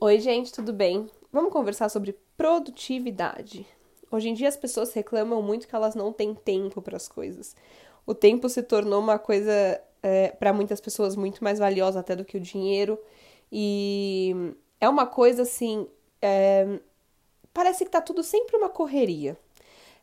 Oi, gente, tudo bem? Vamos conversar sobre produtividade. Hoje em dia as pessoas reclamam muito que elas não têm tempo para as coisas. O tempo se tornou uma coisa é, para muitas pessoas muito mais valiosa até do que o dinheiro e é uma coisa assim. É, parece que tá tudo sempre uma correria.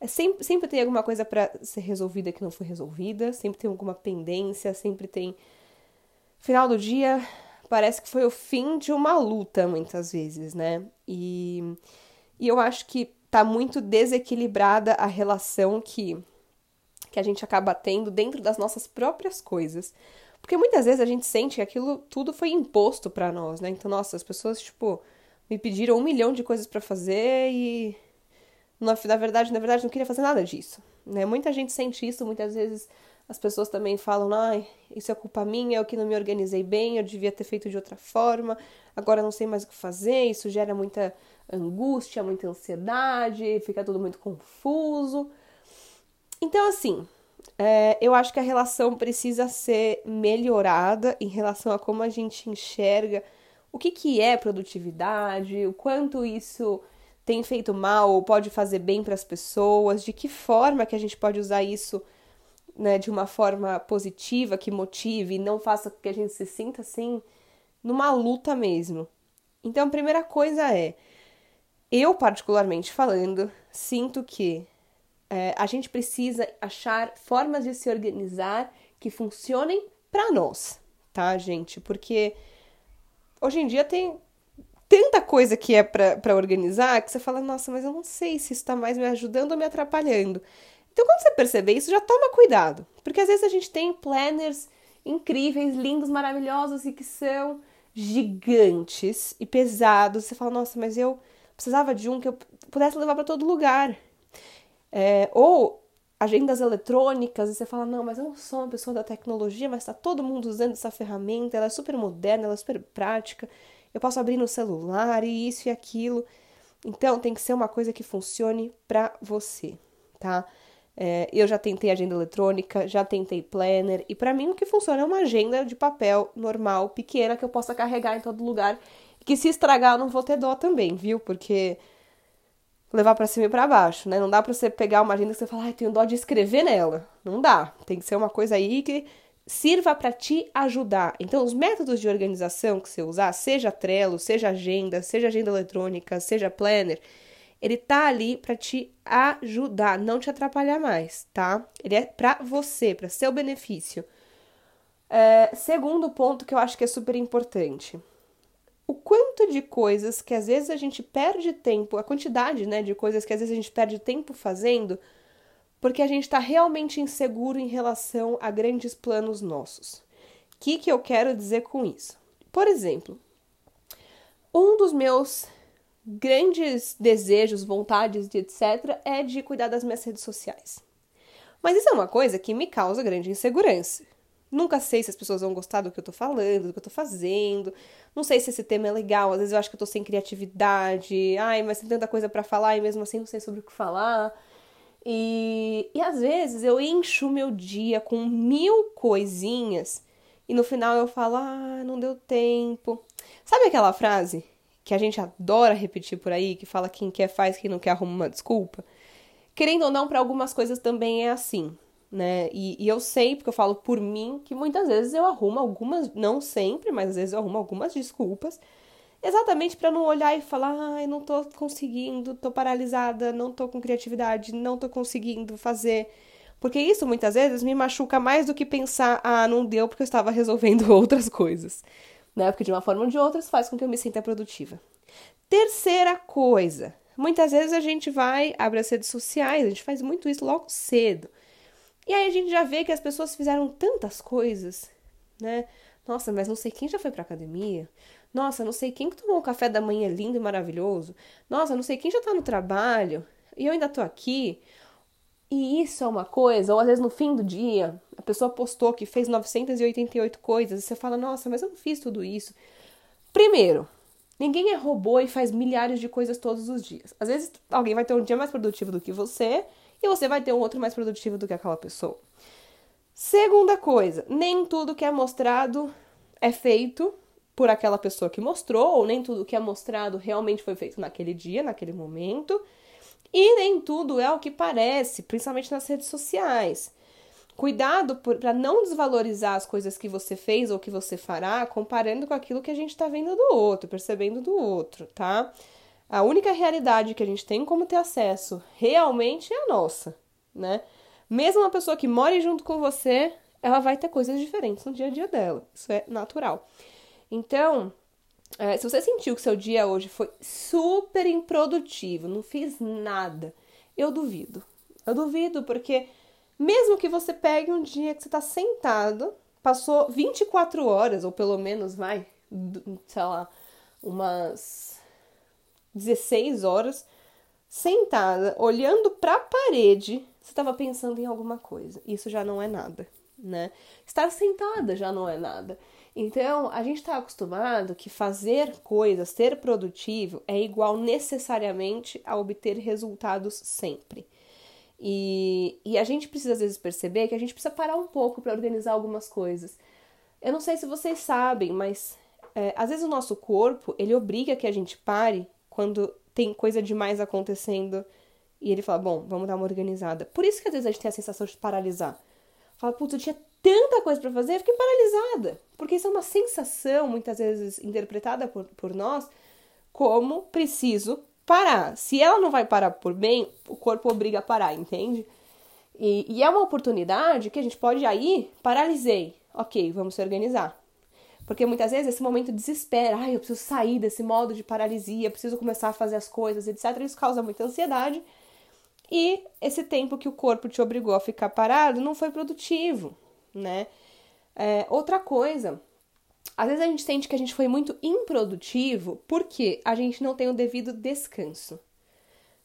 É sempre, sempre tem alguma coisa para ser resolvida que não foi resolvida, sempre tem alguma pendência, sempre tem. Final do dia, parece que foi o fim de uma luta, muitas vezes, né? E, e eu acho que tá muito desequilibrada a relação que, que a gente acaba tendo dentro das nossas próprias coisas. Porque muitas vezes a gente sente que aquilo tudo foi imposto para nós, né? Então, nossa, as pessoas, tipo, me pediram um milhão de coisas para fazer e. Na, verdade, na verdade, não queria fazer nada disso. Né? Muita gente sente isso, muitas vezes as pessoas também falam, ai, isso é culpa minha, eu que não me organizei bem, eu devia ter feito de outra forma, agora não sei mais o que fazer, isso gera muita angústia, muita ansiedade, fica tudo muito confuso. Então, assim, é, eu acho que a relação precisa ser melhorada em relação a como a gente enxerga o que, que é produtividade, o quanto isso tem feito mal ou pode fazer bem para as pessoas, de que forma que a gente pode usar isso né, de uma forma positiva, que motive e não faça com que a gente se sinta assim numa luta mesmo. Então, a primeira coisa é, eu particularmente falando, sinto que é, a gente precisa achar formas de se organizar que funcionem para nós, tá, gente? Porque hoje em dia tem tanta coisa que é para organizar que você fala, nossa, mas eu não sei se está mais me ajudando ou me atrapalhando. Então, quando você perceber isso, já toma cuidado. Porque às vezes a gente tem planners incríveis, lindos, maravilhosos e que são gigantes e pesados. Você fala, nossa, mas eu precisava de um que eu pudesse levar para todo lugar. É, ou agendas eletrônicas e você fala, não, mas eu não sou uma pessoa da tecnologia, mas está todo mundo usando essa ferramenta, ela é super moderna, ela é super prática, eu posso abrir no celular e isso e aquilo. Então tem que ser uma coisa que funcione para você, tá? É, eu já tentei agenda eletrônica, já tentei planner, e para mim o que funciona é uma agenda de papel normal, pequena, que eu possa carregar em todo lugar. Que se estragar eu não vou ter dó também, viu? Porque levar para cima e para baixo, né? Não dá para você pegar uma agenda e você falar, ai, tenho dó de escrever nela. Não dá. Tem que ser uma coisa aí que sirva para te ajudar. Então, os métodos de organização que você usar, seja Trello, seja agenda, seja agenda eletrônica, seja planner, ele tá ali para te ajudar, não te atrapalhar mais, tá? Ele é para você, para seu benefício. É, segundo ponto que eu acho que é super importante. O quanto de coisas que às vezes a gente perde tempo, a quantidade né, de coisas que às vezes a gente perde tempo fazendo, porque a gente está realmente inseguro em relação a grandes planos nossos. O que, que eu quero dizer com isso? Por exemplo, um dos meus grandes desejos, vontades e etc., é de cuidar das minhas redes sociais. Mas isso é uma coisa que me causa grande insegurança. Nunca sei se as pessoas vão gostar do que eu tô falando, do que eu tô fazendo. Não sei se esse tema é legal. Às vezes eu acho que eu tô sem criatividade. Ai, mas tem tanta coisa para falar e mesmo assim não sei sobre o que falar. E, e às vezes eu encho meu dia com mil coisinhas e no final eu falo, ah, não deu tempo. Sabe aquela frase? Que a gente adora repetir por aí, que fala quem quer faz, quem não quer arruma uma desculpa. Querendo ou não, para algumas coisas também é assim, né? E, e, eu sei, porque eu falo por mim, que muitas vezes eu arrumo algumas, não sempre, mas às vezes eu arrumo algumas desculpas, exatamente para não olhar e falar, ai, não tô conseguindo, tô paralisada, não tô com criatividade, não tô conseguindo fazer. Porque isso muitas vezes me machuca mais do que pensar, ah, não deu porque eu estava resolvendo outras coisas né? Porque de uma forma ou de outra faz com que eu me sinta produtiva. Terceira coisa, muitas vezes a gente vai, abre as redes sociais, a gente faz muito isso logo cedo. E aí a gente já vê que as pessoas fizeram tantas coisas, né? Nossa, mas não sei quem já foi pra academia. Nossa, não sei quem que tomou um café da manhã lindo e maravilhoso. Nossa, não sei quem já tá no trabalho. E eu ainda tô aqui. E isso é uma coisa, ou às vezes no fim do dia, a pessoa postou que fez 988 coisas e você fala, nossa, mas eu não fiz tudo isso. Primeiro, ninguém é robô e faz milhares de coisas todos os dias. Às vezes alguém vai ter um dia mais produtivo do que você e você vai ter um outro mais produtivo do que aquela pessoa. Segunda coisa, nem tudo que é mostrado é feito por aquela pessoa que mostrou, ou nem tudo que é mostrado realmente foi feito naquele dia, naquele momento. E nem tudo é o que parece, principalmente nas redes sociais. Cuidado para não desvalorizar as coisas que você fez ou que você fará, comparando com aquilo que a gente está vendo do outro, percebendo do outro, tá? A única realidade que a gente tem como ter acesso realmente é a nossa, né? Mesmo uma pessoa que mora junto com você, ela vai ter coisas diferentes no dia a dia dela. Isso é natural. Então, é, se você sentiu que seu dia hoje foi super improdutivo, não fez nada, eu duvido. Eu duvido porque mesmo que você pegue um dia que você está sentado, passou 24 horas, ou pelo menos vai, sei lá, umas 16 horas, sentada, olhando para a parede, você estava pensando em alguma coisa. Isso já não é nada, né? Estar sentada já não é nada. Então, a gente está acostumado que fazer coisas, ser produtivo, é igual necessariamente a obter resultados sempre. E, e a gente precisa às vezes perceber que a gente precisa parar um pouco para organizar algumas coisas. Eu não sei se vocês sabem, mas é, às vezes o nosso corpo ele obriga que a gente pare quando tem coisa demais acontecendo e ele fala, bom, vamos dar uma organizada. Por isso que às vezes a gente tem a sensação de paralisar. Fala, putz, eu tinha tanta coisa para fazer, eu fiquei paralisada. Porque isso é uma sensação, muitas vezes interpretada por, por nós, como preciso parar. Se ela não vai parar por bem, o corpo obriga a parar, entende? E, e é uma oportunidade que a gente pode aí, paralisei. Ok, vamos se organizar. Porque muitas vezes esse momento desespera, ai, eu preciso sair desse modo de paralisia, preciso começar a fazer as coisas, etc. Isso causa muita ansiedade. E esse tempo que o corpo te obrigou a ficar parado não foi produtivo, né? É, outra coisa às vezes a gente sente que a gente foi muito improdutivo porque a gente não tem o devido descanso.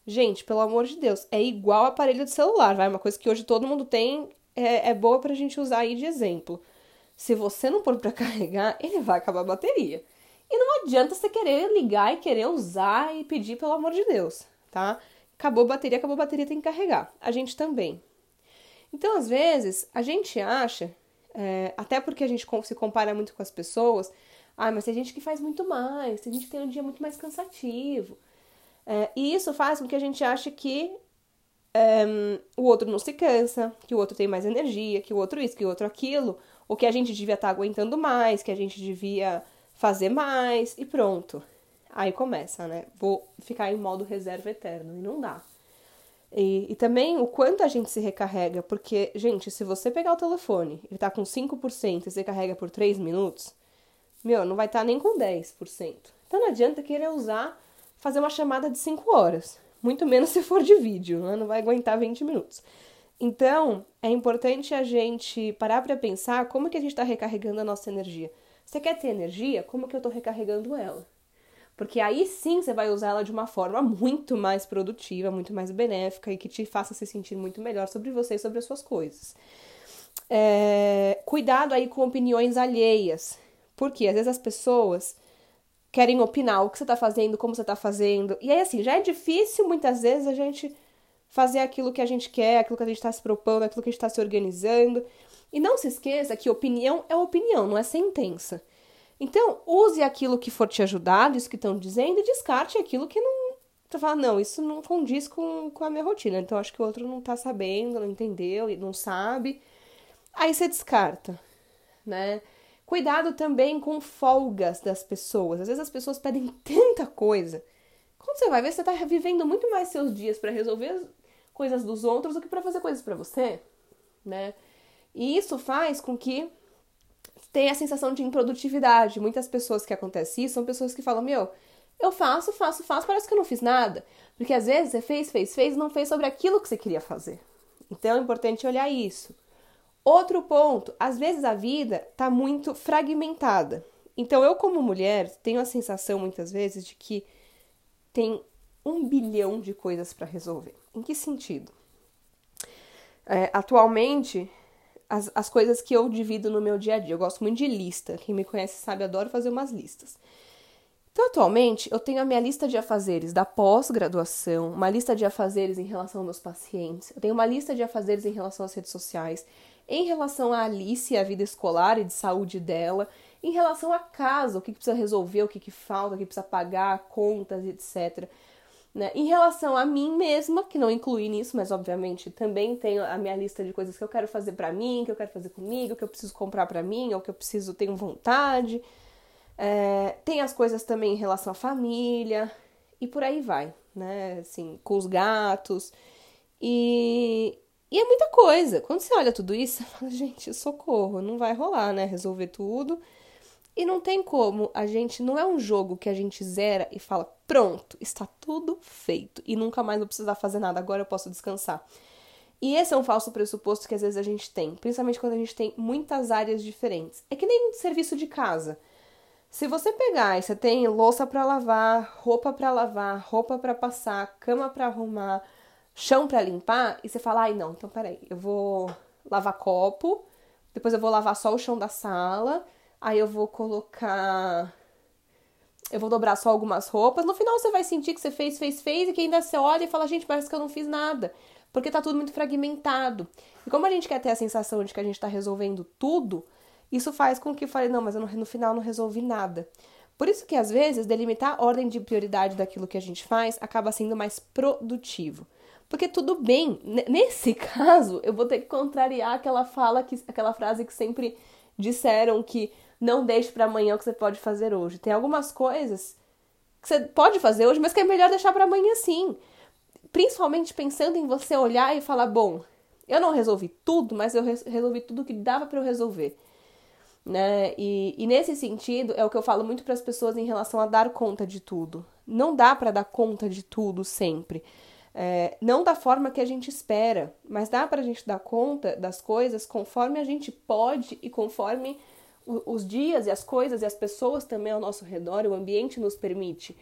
Gente, pelo amor de Deus, é igual aparelho de celular, vai? Uma coisa que hoje todo mundo tem, é, é boa pra gente usar aí de exemplo. Se você não pôr pra carregar, ele vai acabar a bateria. E não adianta você querer ligar e querer usar e pedir, pelo amor de Deus, tá? Acabou a bateria, acabou a bateria, tem que carregar. A gente também. Então, às vezes, a gente acha é, até porque a gente se compara muito com as pessoas. Ah, mas tem gente que faz muito mais, tem gente que tem um dia muito mais cansativo. É, e isso faz com que a gente ache que é, o outro não se cansa, que o outro tem mais energia, que o outro isso, que o outro aquilo, ou que a gente devia estar tá aguentando mais, que a gente devia fazer mais e pronto. Aí começa, né? Vou ficar em modo reserva eterno e não dá. E, e, também o quanto a gente se recarrega, porque, gente, se você pegar o telefone e tá com 5% e você carrega por 3 minutos, meu, não vai estar tá nem com 10%. Então não adianta querer usar, fazer uma chamada de 5 horas. Muito menos se for de vídeo, né? não vai aguentar 20 minutos. Então, é importante a gente parar para pensar como que a gente está recarregando a nossa energia. Você quer ter energia? Como que eu estou recarregando ela? Porque aí sim você vai usar ela de uma forma muito mais produtiva, muito mais benéfica e que te faça se sentir muito melhor sobre você e sobre as suas coisas. É, cuidado aí com opiniões alheias. Porque às vezes as pessoas querem opinar o que você está fazendo, como você está fazendo. E aí, assim, já é difícil muitas vezes a gente fazer aquilo que a gente quer, aquilo que a gente está se propondo, aquilo que a gente está se organizando. E não se esqueça que opinião é opinião, não é sentença. Então, use aquilo que for te ajudar, isso que estão dizendo, e descarte aquilo que não. Você fala, não, isso não condiz com, com a minha rotina. Então, acho que o outro não tá sabendo, não entendeu, não sabe. Aí você descarta, né? Cuidado também com folgas das pessoas. Às vezes as pessoas pedem tanta coisa. Quando você vai ver, você tá vivendo muito mais seus dias para resolver as coisas dos outros do que para fazer coisas para você, né? E isso faz com que tem a sensação de improdutividade. Muitas pessoas que acontece isso são pessoas que falam: Meu, eu faço, faço, faço, parece que eu não fiz nada. Porque às vezes você fez, fez, fez e não fez sobre aquilo que você queria fazer. Então é importante olhar isso. Outro ponto: às vezes a vida está muito fragmentada. Então eu, como mulher, tenho a sensação muitas vezes de que tem um bilhão de coisas para resolver. Em que sentido? É, atualmente, as, as coisas que eu divido no meu dia a dia. Eu gosto muito de lista. Quem me conhece sabe, adoro fazer umas listas. Então, atualmente, eu tenho a minha lista de afazeres da pós-graduação, uma lista de afazeres em relação aos meus pacientes, eu tenho uma lista de afazeres em relação às redes sociais, em relação à Alice, a vida escolar e de saúde dela, em relação a casa, o que, que precisa resolver, o que, que falta, o que precisa pagar, contas, etc. Né? Em relação a mim mesma, que não inclui nisso, mas obviamente também tenho a minha lista de coisas que eu quero fazer para mim, que eu quero fazer comigo, que eu preciso comprar para mim, ou que eu preciso, tenho vontade. É, tem as coisas também em relação à família, e por aí vai, né? Assim, com os gatos. E, e é muita coisa. Quando você olha tudo isso, você fala, gente, socorro, não vai rolar, né? Resolver tudo. E não tem como, a gente não é um jogo que a gente zera e fala, pronto, está tudo feito e nunca mais vou precisar fazer nada, agora eu posso descansar. E esse é um falso pressuposto que às vezes a gente tem, principalmente quando a gente tem muitas áreas diferentes. É que nem serviço de casa. Se você pegar e você tem louça para lavar, roupa para lavar, roupa para passar, cama para arrumar, chão para limpar, e você fala: "Ai, não, então peraí, eu vou lavar copo, depois eu vou lavar só o chão da sala, Aí eu vou colocar. Eu vou dobrar só algumas roupas. No final você vai sentir que você fez, fez, fez, e que ainda você olha e fala, gente, parece que eu não fiz nada. Porque tá tudo muito fragmentado. E como a gente quer ter a sensação de que a gente tá resolvendo tudo, isso faz com que eu fale, não, mas eu no final não resolvi nada. Por isso que às vezes delimitar a ordem de prioridade daquilo que a gente faz acaba sendo mais produtivo. Porque tudo bem, nesse caso, eu vou ter que contrariar aquela fala que aquela frase que sempre disseram que não deixe para amanhã o que você pode fazer hoje. Tem algumas coisas que você pode fazer hoje, mas que é melhor deixar para amanhã sim. Principalmente pensando em você olhar e falar: bom, eu não resolvi tudo, mas eu resolvi tudo que dava para eu resolver. Né? E, e, nesse sentido é o que eu falo muito para as pessoas em relação a dar conta de tudo. Não dá para dar conta de tudo sempre. É, não da forma que a gente espera, mas dá para a gente dar conta das coisas conforme a gente pode e conforme os dias e as coisas e as pessoas também ao nosso redor, o ambiente nos permite.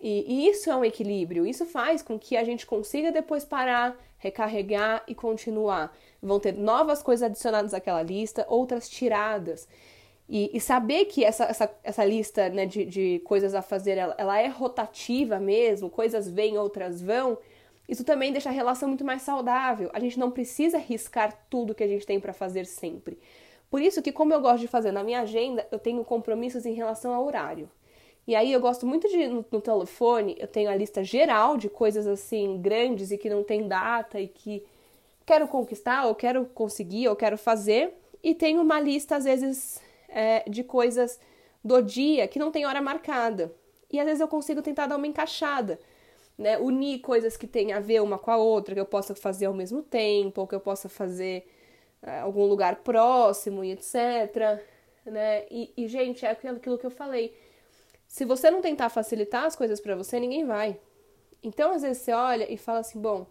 E, e, isso é um equilíbrio, isso faz com que a gente consiga depois parar, recarregar e continuar. Vão ter novas coisas adicionadas àquela lista, outras tiradas. E, e saber que essa, essa, essa lista né, de, de coisas a fazer ela, ela é rotativa mesmo, coisas vêm, outras vão, isso também deixa a relação muito mais saudável. A gente não precisa riscar tudo que a gente tem para fazer sempre. Por isso que, como eu gosto de fazer na minha agenda, eu tenho compromissos em relação ao horário. E aí eu gosto muito de no, no, telefone, eu tenho a lista geral de coisas assim grandes e que não tem data e que quero conquistar, ou quero conseguir, ou quero fazer. E tenho uma lista, às vezes, é, de coisas do dia que não tem hora marcada. E às vezes eu consigo tentar dar uma encaixada, né? Unir coisas que têm a ver uma com a outra, que eu possa fazer ao mesmo tempo, ou que eu possa fazer algum lugar próximo e etc. Né? E, e, gente, é aquilo que eu falei. Se você não tentar facilitar as coisas para você, ninguém vai. Então, às vezes, você olha e fala assim: bom,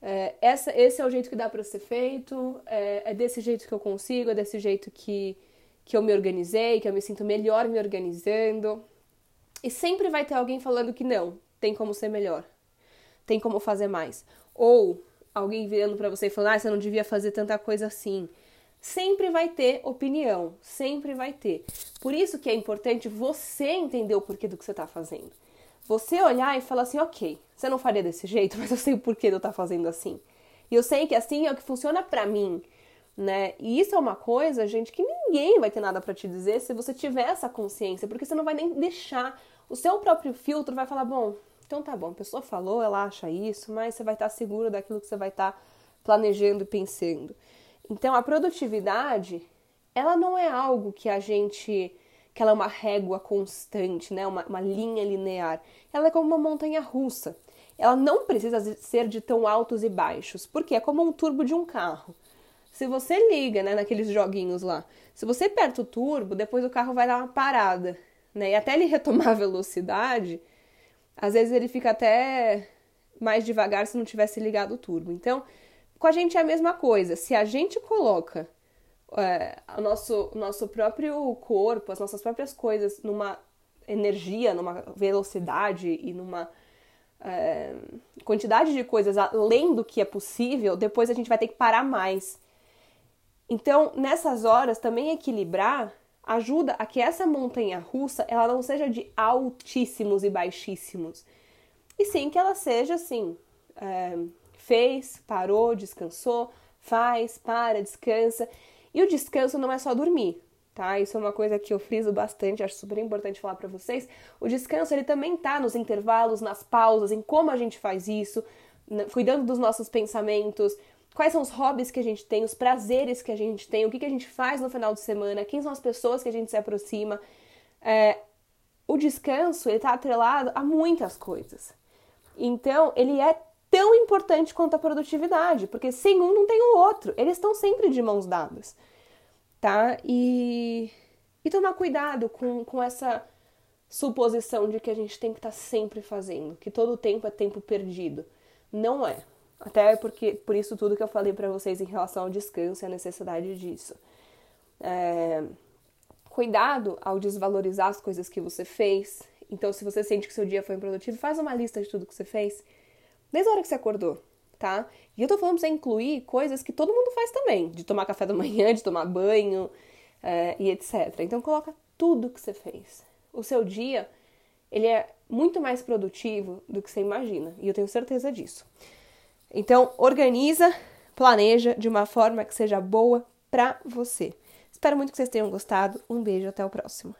é, essa, esse é o jeito que dá para ser feito, é, é, desse jeito que eu consigo, é desse jeito que, que eu me organizei, que eu me sinto melhor me organizando. E sempre vai ter alguém falando que não, tem como ser melhor, tem como fazer mais. Ou alguém virando para você e falando, ah, você não devia fazer tanta coisa assim. Sempre vai ter opinião, sempre vai ter. Por isso que é importante você entender o porquê do que você está fazendo. Você olhar e falar assim, ok, você não faria desse jeito, mas eu sei o porquê de eu estar tá fazendo assim. E eu sei que assim é o que funciona para mim, né? E isso é uma coisa, gente, que ninguém vai ter nada para te dizer se você tiver essa consciência, porque você não vai nem deixar o seu próprio filtro vai falar, bom, então tá bom, a pessoa falou, ela acha isso, mas você vai estar seguro daquilo que você vai estar planejando e pensando. Então a produtividade, ela não é algo que a gente que ela é uma régua constante, né? uma, uma linha linear. Ela é como uma montanha russa. Ela não precisa ser de tão altos e baixos, porque é como um turbo de um carro. Se você liga, né, naqueles joguinhos lá, se você aperta o turbo, depois o carro vai dar uma parada, né? E até ele retomar a velocidade, às vezes ele fica até mais devagar se não tivesse ligado o turbo. Então, com a gente é a mesma coisa. Se a gente coloca é, o nosso, nosso próprio corpo, as nossas próprias coisas numa energia, numa velocidade e numa é, quantidade de coisas além do que é possível, depois a gente vai ter que parar mais. Então, nessas horas, também equilibrar ajuda a que essa montanha russa ela não seja de altíssimos e baixíssimos, e sim que ela seja assim: é, fez, parou, descansou, faz, para, descansa. E o descanso não é só dormir. tá? Isso é uma coisa que eu friso bastante, acho super importante falar para vocês. O descanso, ele também tá nos intervalos, nas pausas, em como a gente faz isso, cuidando dos nossos pensamentos, quais são os hobbies que a gente tem, os prazeres que a gente tem, o que, que a gente faz no final de semana, quem são as pessoas que a gente se aproxima. É, o descanso, ele tá atrelado a muitas coisas. Então, ele é tão importante quanto a produtividade, porque sem um não tem o outro. Eles estão sempre de mãos dadas, tá? E, e tomar cuidado com, com essa suposição de que a gente tem que estar tá sempre fazendo, que todo tempo é tempo perdido. Não é. Até porque por isso tudo que eu falei para vocês em relação ao descanso e a necessidade disso. É... Cuidado ao desvalorizar as coisas que você fez. Então, se você sente que seu dia foi improdutivo, faz uma lista de tudo que você fez desde a hora que você acordou, tá? E eu tô falando pra você incluir coisas que todo mundo faz também, de tomar café da manhã, de tomar banho é, e etc. Então coloca tudo que você fez. O seu dia, ele é muito mais produtivo do que você imagina, e eu tenho certeza disso. Então, organiza, planeja de uma forma que seja boa para você. Espero muito que vocês tenham gostado. Um beijo, até o próximo.